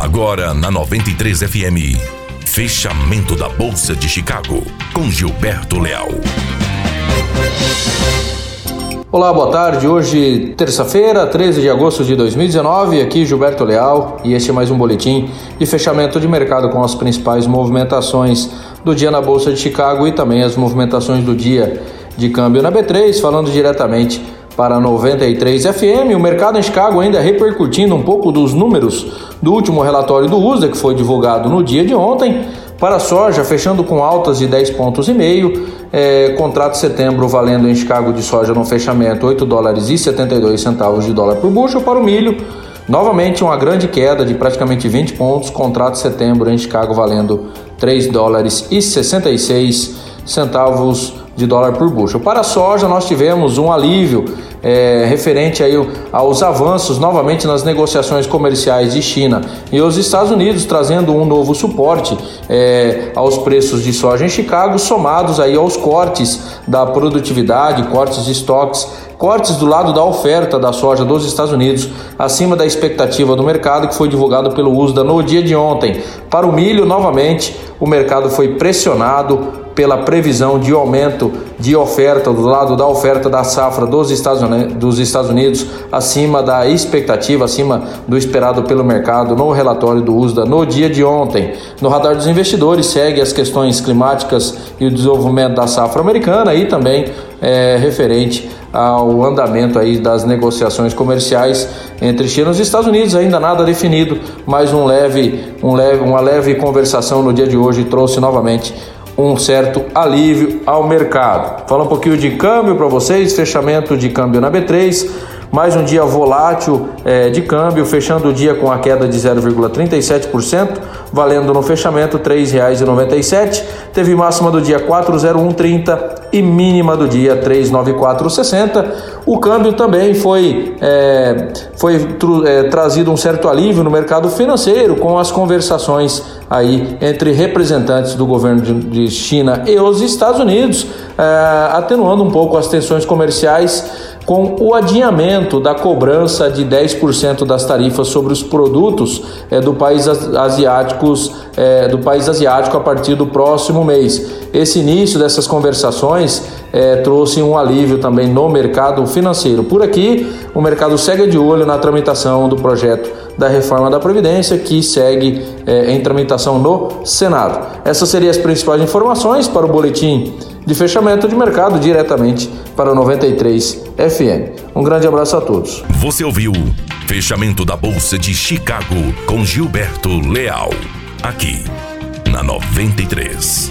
Agora na 93 FM. Fechamento da Bolsa de Chicago com Gilberto Leal. Olá, boa tarde. Hoje, terça-feira, 13 de agosto de 2019. Aqui Gilberto Leal e este é mais um boletim de fechamento de mercado com as principais movimentações do dia na Bolsa de Chicago e também as movimentações do dia de câmbio na B3, falando diretamente para 93 FM. O mercado em Chicago ainda repercutindo um pouco dos números do último relatório do USDA que foi divulgado no dia de ontem. Para a soja, fechando com altas de 10 pontos e meio, é, contrato setembro valendo em Chicago de soja no fechamento 8 dólares e 72 centavos de dólar por bushel. Para o milho, novamente uma grande queda de praticamente 20 pontos, contrato setembro em Chicago valendo 3 dólares e 66 centavos de dólar por bushel. Para a soja, nós tivemos um alívio é, referente aí aos avanços novamente nas negociações comerciais de China e os Estados Unidos, trazendo um novo suporte é, aos preços de soja em Chicago, somados aí aos cortes da produtividade, cortes de estoques cortes do lado da oferta da soja dos Estados Unidos, acima da expectativa do mercado, que foi divulgado pelo USDA no dia de ontem. Para o milho, novamente, o mercado foi pressionado pela previsão de aumento de oferta do lado da oferta da safra dos Estados Unidos, dos Estados Unidos acima da expectativa, acima do esperado pelo mercado no relatório do USDA no dia de ontem. No radar dos investidores segue as questões climáticas e o desenvolvimento da safra americana e também é, referente ao andamento aí das negociações comerciais entre China e os Estados Unidos, ainda nada definido, mas um leve, um leve, uma leve conversação no dia de hoje trouxe novamente um certo alívio ao mercado. Fala um pouquinho de câmbio para vocês, fechamento de câmbio na B3, mais um dia volátil é, de câmbio, fechando o dia com a queda de 0,37%, valendo no fechamento R$ 3,97. Teve máxima do dia 40130 e mínima do dia 39460. O câmbio também foi, é, foi é, trazido um certo alívio no mercado financeiro com as conversações aí entre representantes do governo de, China e os Estados Unidos, é, atenuando um pouco as tensões comerciais com o adiamento da cobrança de 10% das tarifas sobre os produtos é, do país asiáticos é, do país asiático a partir do próximo mês. Esse início dessas conversações é, trouxe um alívio também no mercado financeiro. Por aqui, o mercado segue de olho na tramitação do projeto da reforma da Previdência, que segue é, em tramitação no Senado. Essas seriam as principais informações para o boletim de fechamento de mercado diretamente para o 93 FM. Um grande abraço a todos. Você ouviu Fechamento da Bolsa de Chicago com Gilberto Leal, aqui na 93.